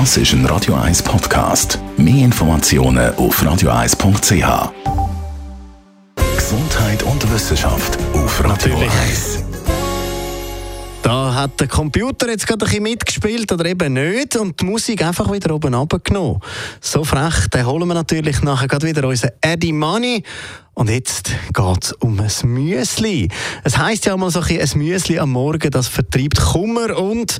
Das ist ein Radio 1 Podcast. Mehr Informationen auf radio1.ch. Gesundheit und Wissenschaft auf Radio Natürlich. 1. Da hat der Computer jetzt gerade ein bisschen mitgespielt oder eben nicht und die Musik einfach wieder oben runtergenommen. So frech, den holen wir natürlich nachher gerade wieder unseren Eddie Money. Und jetzt geht es um ein Müsli. Es heisst ja mal so ein, bisschen, ein Müsli am Morgen, das vertreibt Kummer und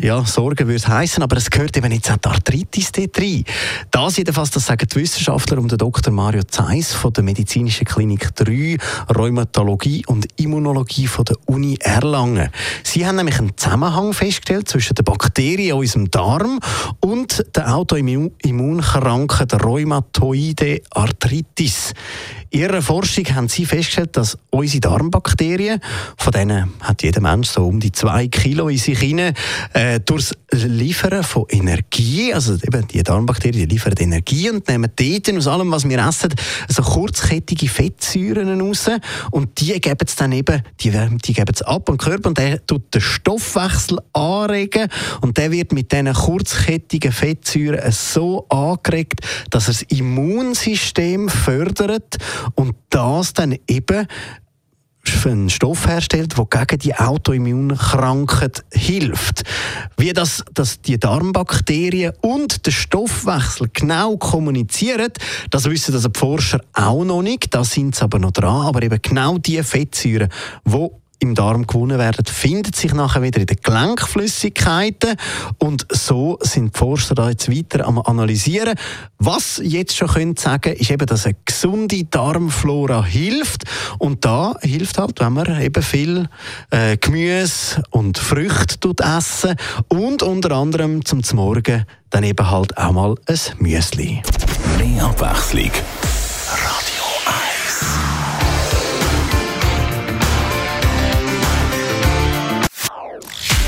ja, Sorgen würde es heissen, aber es gehört eben jetzt auch die Arthritis dort rein. Das jedenfalls, das sagen die Wissenschaftler um den Dr. Mario Zeiss von der Medizinischen Klinik 3, Rheumatologie und Immunologie von der Uni Erlangen. Sie haben nämlich einen Zusammenhang festgestellt zwischen den Bakterien in unserem Darm und der Autoimmunkrankheit Rheumatoide Arthritis. In ihrer Forschung haben sie festgestellt, dass unsere Darmbakterien, von denen hat jeder Mensch so um die zwei Kilo in sich hinein, äh, durchs Liefern von Energie, also eben die Darmbakterien die liefern Energie und nehmen dort aus allem, was wir essen, so kurzkettige Fettsäuren raus und die geben es dann eben, die, die geben es ab am Körper und der tut den Stoffwechsel anregen und der wird mit diesen kurzkettigen Fettsäuren so angeregt, dass er das Immunsystem fördert und das dann eben einen Stoff herstellt, der gegen die Autoimmunkrankheit hilft. Wie das, dass die Darmbakterien und der Stoffwechsel genau kommunizieren, das wissen also die Forscher auch noch nicht, da sind sie aber noch dran, aber eben genau die Fettsäuren, die im Darm gewonnen werden, findet sich nachher wieder in den Gelenkflüssigkeiten und so sind die Forscher da jetzt weiter am analysieren. Was jetzt schon können sagen, ist eben, dass eine gesunde Darmflora hilft und da hilft halt, wenn man eben viel äh, Gemüse und Früchte tut essen und unter anderem zum Morgen dann eben halt auch mal ein Müsli. Mehr Abwechslung.